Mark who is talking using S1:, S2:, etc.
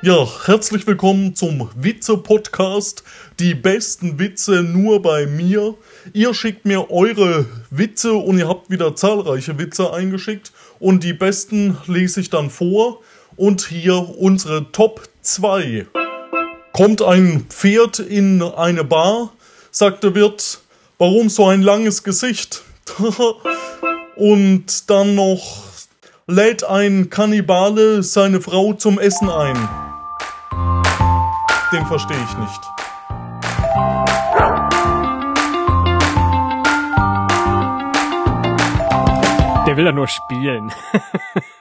S1: Ja, herzlich willkommen zum Witze-Podcast. Die besten Witze nur bei mir. Ihr schickt mir eure Witze und ihr habt wieder zahlreiche Witze eingeschickt. Und die besten lese ich dann vor. Und hier unsere Top 2. Kommt ein Pferd in eine Bar, sagt der Wirt, warum so ein langes Gesicht? und dann noch lädt ein Kannibale seine Frau zum Essen ein. Den verstehe ich nicht.
S2: Der will ja nur spielen.